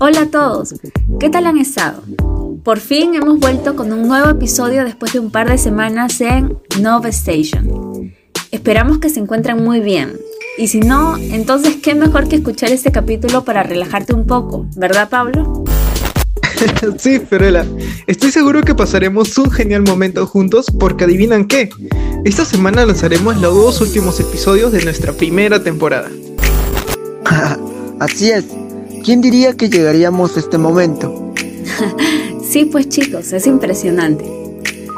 Hola a todos, ¿qué tal han estado? Por fin hemos vuelto con un nuevo episodio después de un par de semanas en Nova Station. Esperamos que se encuentren muy bien. Y si no, entonces qué mejor que escuchar este capítulo para relajarte un poco, ¿verdad Pablo? sí, Fiorella. Estoy seguro que pasaremos un genial momento juntos porque adivinan qué. Esta semana lanzaremos los dos últimos episodios de nuestra primera temporada. Así es. ¿Quién diría que llegaríamos a este momento? sí, pues chicos, es impresionante.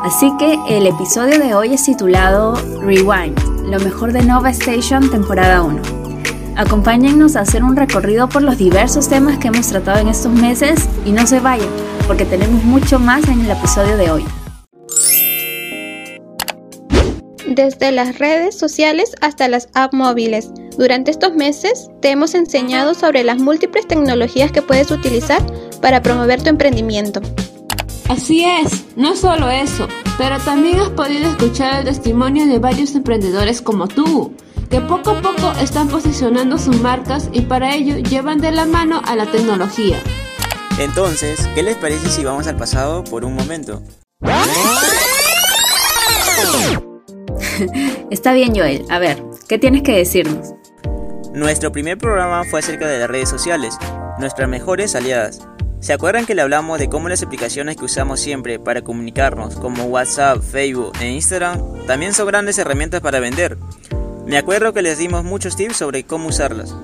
Así que el episodio de hoy es titulado Rewind, lo mejor de Nova Station temporada 1. Acompáñennos a hacer un recorrido por los diversos temas que hemos tratado en estos meses y no se vayan, porque tenemos mucho más en el episodio de hoy. Desde las redes sociales hasta las apps móviles. Durante estos meses te hemos enseñado sobre las múltiples tecnologías que puedes utilizar para promover tu emprendimiento. Así es, no solo eso, pero también has podido escuchar el testimonio de varios emprendedores como tú, que poco a poco están posicionando sus marcas y para ello llevan de la mano a la tecnología. Entonces, ¿qué les parece si vamos al pasado por un momento? Está bien, Joel. A ver, ¿qué tienes que decirnos? Nuestro primer programa fue acerca de las redes sociales, nuestras mejores aliadas. ¿Se acuerdan que le hablamos de cómo las aplicaciones que usamos siempre para comunicarnos, como WhatsApp, Facebook e Instagram, también son grandes herramientas para vender? Me acuerdo que les dimos muchos tips sobre cómo usarlas.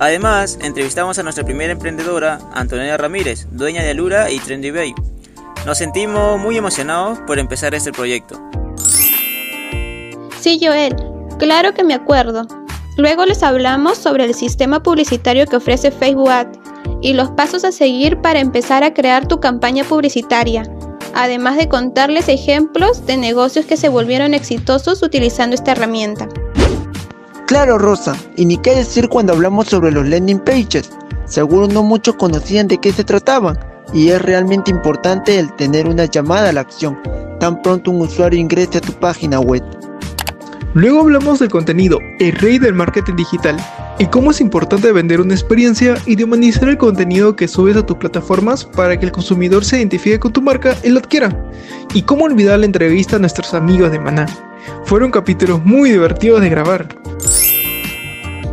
Además, entrevistamos a nuestra primera emprendedora, Antonella Ramírez, dueña de Alura y Trendy Bay. Nos sentimos muy emocionados por empezar este proyecto. Sí, Joel, claro que me acuerdo. Luego les hablamos sobre el sistema publicitario que ofrece Facebook Ad y los pasos a seguir para empezar a crear tu campaña publicitaria, además de contarles ejemplos de negocios que se volvieron exitosos utilizando esta herramienta. Claro, Rosa, y ni qué decir cuando hablamos sobre los landing pages. Seguro no muchos conocían de qué se trataban, y es realmente importante el tener una llamada a la acción, tan pronto un usuario ingrese a tu página web. Luego hablamos del contenido, el rey del marketing digital, y cómo es importante vender una experiencia y de humanizar el contenido que subes a tus plataformas para que el consumidor se identifique con tu marca y lo adquiera. Y cómo olvidar la entrevista a nuestros amigos de Maná. Fueron capítulos muy divertidos de grabar.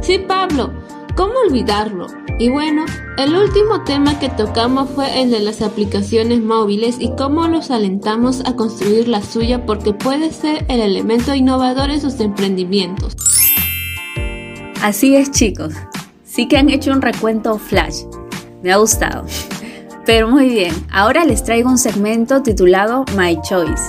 Sí, Pablo, ¿cómo olvidarlo? Y bueno, el último tema que tocamos fue el de las aplicaciones móviles y cómo los alentamos a construir la suya porque puede ser el elemento innovador en sus emprendimientos. Así es chicos, sí que han hecho un recuento flash, me ha gustado. Pero muy bien, ahora les traigo un segmento titulado My Choice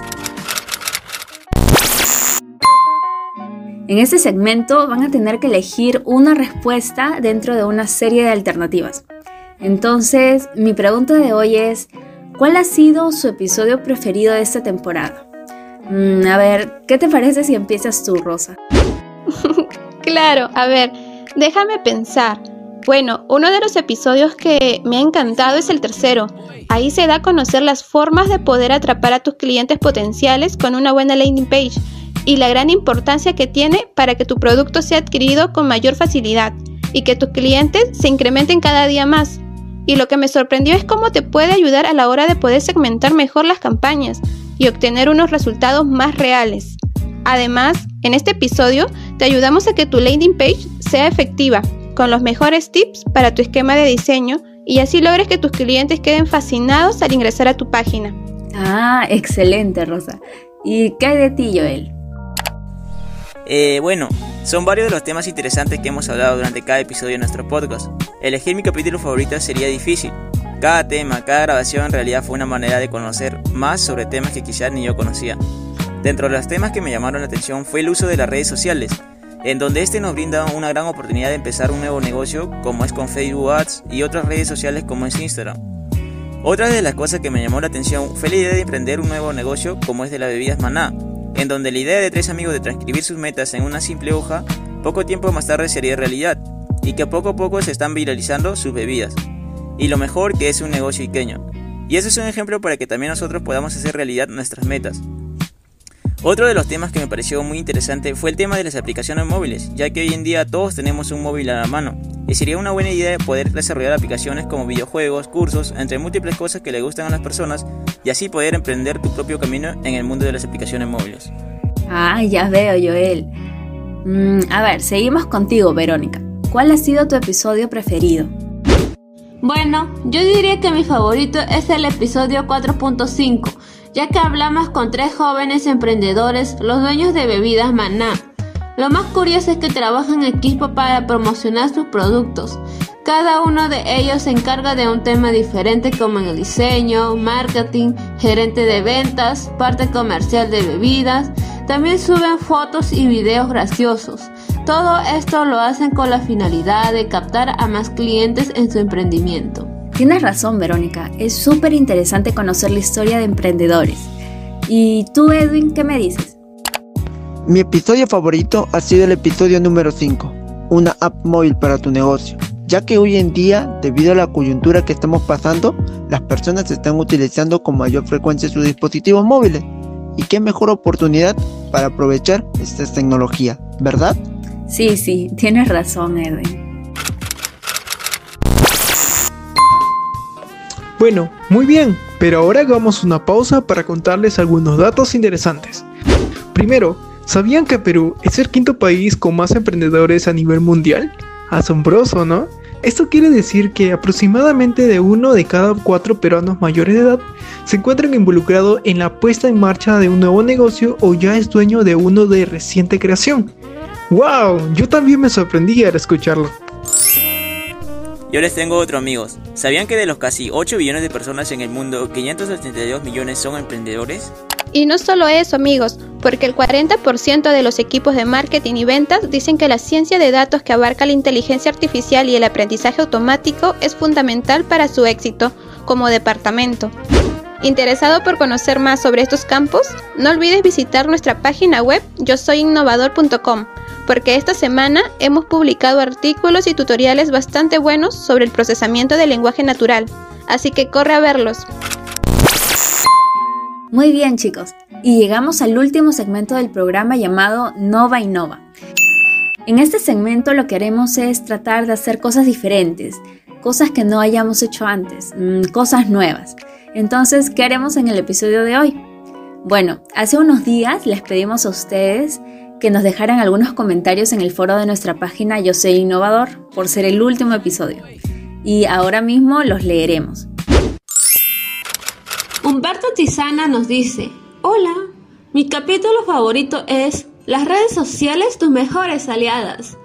En este segmento van a tener que elegir una respuesta dentro de una serie de alternativas. Entonces, mi pregunta de hoy es, ¿cuál ha sido su episodio preferido de esta temporada? Mm, a ver, ¿qué te parece si empiezas tú, Rosa? Claro, a ver, déjame pensar. Bueno, uno de los episodios que me ha encantado es el tercero. Ahí se da a conocer las formas de poder atrapar a tus clientes potenciales con una buena landing page y la gran importancia que tiene para que tu producto sea adquirido con mayor facilidad y que tus clientes se incrementen cada día más. Y lo que me sorprendió es cómo te puede ayudar a la hora de poder segmentar mejor las campañas y obtener unos resultados más reales. Además, en este episodio te ayudamos a que tu landing page sea efectiva, con los mejores tips para tu esquema de diseño y así logres que tus clientes queden fascinados al ingresar a tu página. Ah, excelente, Rosa. ¿Y qué hay de ti, Joel? Eh, bueno, son varios de los temas interesantes que hemos hablado durante cada episodio de nuestro podcast. Elegir mi capítulo favorito sería difícil. Cada tema, cada grabación en realidad fue una manera de conocer más sobre temas que quizás ni yo conocía. Dentro de los temas que me llamaron la atención fue el uso de las redes sociales, en donde este nos brinda una gran oportunidad de empezar un nuevo negocio como es con Facebook Ads y otras redes sociales como es Instagram. Otra de las cosas que me llamó la atención fue la idea de emprender un nuevo negocio como es de las bebidas Maná, en donde la idea de tres amigos de transcribir sus metas en una simple hoja, poco tiempo más tarde sería realidad, y que poco a poco se están viralizando sus bebidas. Y lo mejor que es un negocio pequeño. Y eso es un ejemplo para que también nosotros podamos hacer realidad nuestras metas. Otro de los temas que me pareció muy interesante fue el tema de las aplicaciones móviles, ya que hoy en día todos tenemos un móvil a la mano, y sería una buena idea poder desarrollar aplicaciones como videojuegos, cursos, entre múltiples cosas que le gustan a las personas, y así poder emprender tu propio camino en el mundo de las aplicaciones móviles. Ah, ya veo, Joel. Mm, a ver, seguimos contigo, Verónica. ¿Cuál ha sido tu episodio preferido? Bueno, yo diría que mi favorito es el episodio 4.5, ya que hablamos con tres jóvenes emprendedores, los dueños de bebidas Maná. Lo más curioso es que trabajan en equipo para promocionar sus productos. Cada uno de ellos se encarga de un tema diferente como en el diseño, marketing, gerente de ventas, parte comercial de bebidas. También suben fotos y videos graciosos. Todo esto lo hacen con la finalidad de captar a más clientes en su emprendimiento. Tienes razón, Verónica. Es súper interesante conocer la historia de emprendedores. ¿Y tú, Edwin, qué me dices? Mi episodio favorito ha sido el episodio número 5, una app móvil para tu negocio, ya que hoy en día, debido a la coyuntura que estamos pasando, las personas están utilizando con mayor frecuencia sus dispositivos móviles. Y qué mejor oportunidad para aprovechar esta tecnología, ¿verdad? Sí, sí, tienes razón, Edwin. Bueno, muy bien, pero ahora hagamos una pausa para contarles algunos datos interesantes. Primero, ¿sabían que Perú es el quinto país con más emprendedores a nivel mundial? Asombroso, ¿no? Esto quiere decir que aproximadamente de uno de cada cuatro peruanos mayores de edad se encuentran involucrados en la puesta en marcha de un nuevo negocio o ya es dueño de uno de reciente creación. ¡Wow! Yo también me sorprendí al escucharlo. Yo les tengo otro amigos. ¿Sabían que de los casi 8 billones de personas en el mundo, 582 millones son emprendedores? Y no solo eso, amigos, porque el 40% de los equipos de marketing y ventas dicen que la ciencia de datos que abarca la inteligencia artificial y el aprendizaje automático es fundamental para su éxito como departamento. ¿Interesado por conocer más sobre estos campos? No olvides visitar nuestra página web yo soy innovador.com porque esta semana hemos publicado artículos y tutoriales bastante buenos sobre el procesamiento del lenguaje natural, así que corre a verlos. Muy bien chicos, y llegamos al último segmento del programa llamado Nova Innova. En este segmento lo que haremos es tratar de hacer cosas diferentes, cosas que no hayamos hecho antes, mm, cosas nuevas. Entonces, ¿qué haremos en el episodio de hoy? Bueno, hace unos días les pedimos a ustedes que nos dejaran algunos comentarios en el foro de nuestra página Yo Soy Innovador por ser el último episodio. Y ahora mismo los leeremos. Humberto Tizana nos dice, hola, mi capítulo favorito es Las redes sociales tus mejores aliadas.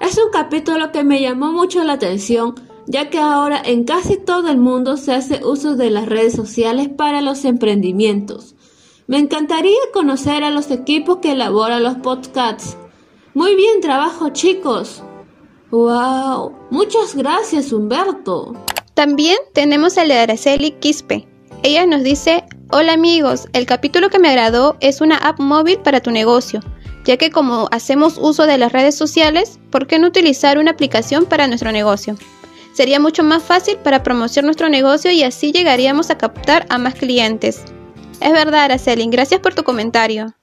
Es un capítulo que me llamó mucho la atención, ya que ahora en casi todo el mundo se hace uso de las redes sociales para los emprendimientos. Me encantaría conocer a los equipos que elaboran los podcasts. Muy bien trabajo, chicos. ¡Wow! Muchas gracias, Humberto. También tenemos a la Araceli Quispe. Ella nos dice, hola amigos, el capítulo que me agradó es una app móvil para tu negocio, ya que como hacemos uso de las redes sociales, ¿por qué no utilizar una aplicación para nuestro negocio? Sería mucho más fácil para promocionar nuestro negocio y así llegaríamos a captar a más clientes. Es verdad, Araceli, gracias por tu comentario.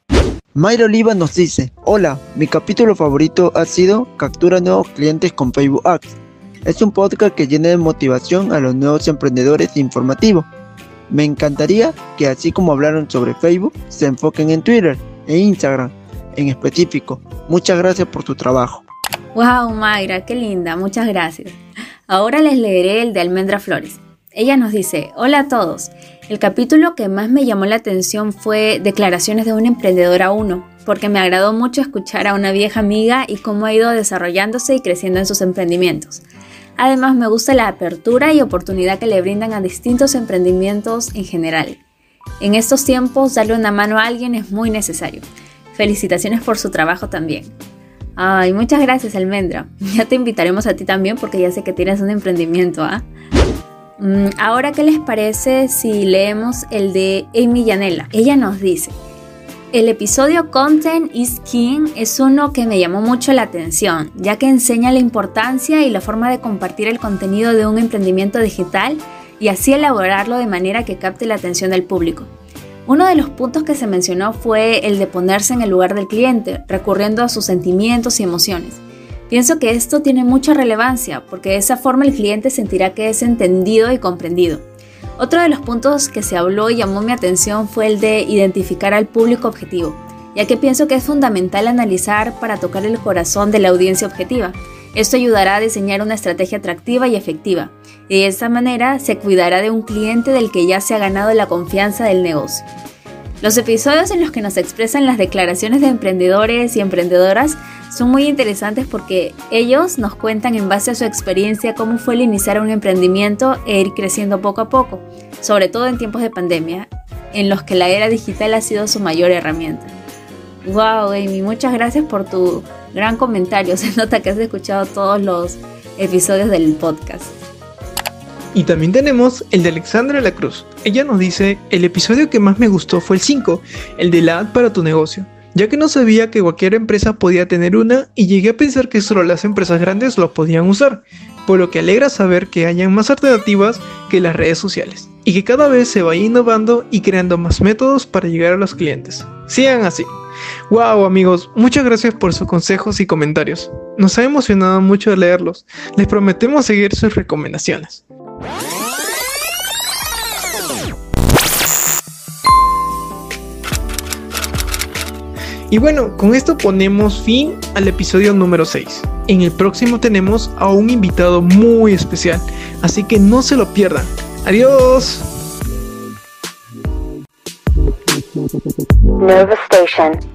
Mayra Oliva nos dice, hola, mi capítulo favorito ha sido Captura nuevos clientes con Facebook Ads. Es un podcast que llena de motivación a los nuevos emprendedores informativo. Me encantaría que así como hablaron sobre Facebook, se enfoquen en Twitter e Instagram en específico. Muchas gracias por tu trabajo. Wow, Mayra, qué linda, muchas gracias. Ahora les leeré el de Almendra Flores. Ella nos dice, hola a todos. El capítulo que más me llamó la atención fue Declaraciones de una emprendedora 1, porque me agradó mucho escuchar a una vieja amiga y cómo ha ido desarrollándose y creciendo en sus emprendimientos. Además me gusta la apertura y oportunidad que le brindan a distintos emprendimientos en general. En estos tiempos darle una mano a alguien es muy necesario. Felicitaciones por su trabajo también. Ay, muchas gracias Almendra. Ya te invitaremos a ti también porque ya sé que tienes un emprendimiento, ¿ah? Ahora, ¿qué les parece si leemos el de Amy Yanela? Ella nos dice, el episodio Content is King es uno que me llamó mucho la atención, ya que enseña la importancia y la forma de compartir el contenido de un emprendimiento digital y así elaborarlo de manera que capte la atención del público. Uno de los puntos que se mencionó fue el de ponerse en el lugar del cliente, recurriendo a sus sentimientos y emociones. Pienso que esto tiene mucha relevancia porque de esa forma el cliente sentirá que es entendido y comprendido. Otro de los puntos que se habló y llamó mi atención fue el de identificar al público objetivo, ya que pienso que es fundamental analizar para tocar el corazón de la audiencia objetiva. Esto ayudará a diseñar una estrategia atractiva y efectiva, y de esta manera se cuidará de un cliente del que ya se ha ganado la confianza del negocio. Los episodios en los que nos expresan las declaraciones de emprendedores y emprendedoras son muy interesantes porque ellos nos cuentan en base a su experiencia cómo fue el iniciar un emprendimiento e ir creciendo poco a poco, sobre todo en tiempos de pandemia, en los que la era digital ha sido su mayor herramienta. Wow, Amy, muchas gracias por tu gran comentario. Se nota que has escuchado todos los episodios del podcast. Y también tenemos el de Alexandra La Cruz. Ella nos dice, el episodio que más me gustó fue el 5, el de la ad para tu negocio, ya que no sabía que cualquier empresa podía tener una y llegué a pensar que solo las empresas grandes lo podían usar, por lo que alegra saber que hayan más alternativas que las redes sociales, y que cada vez se vaya innovando y creando más métodos para llegar a los clientes. Sigan así. Wow amigos, muchas gracias por sus consejos y comentarios. Nos ha emocionado mucho leerlos. Les prometemos seguir sus recomendaciones. Y bueno, con esto ponemos fin al episodio número 6. En el próximo tenemos a un invitado muy especial, así que no se lo pierdan. Adiós. Station.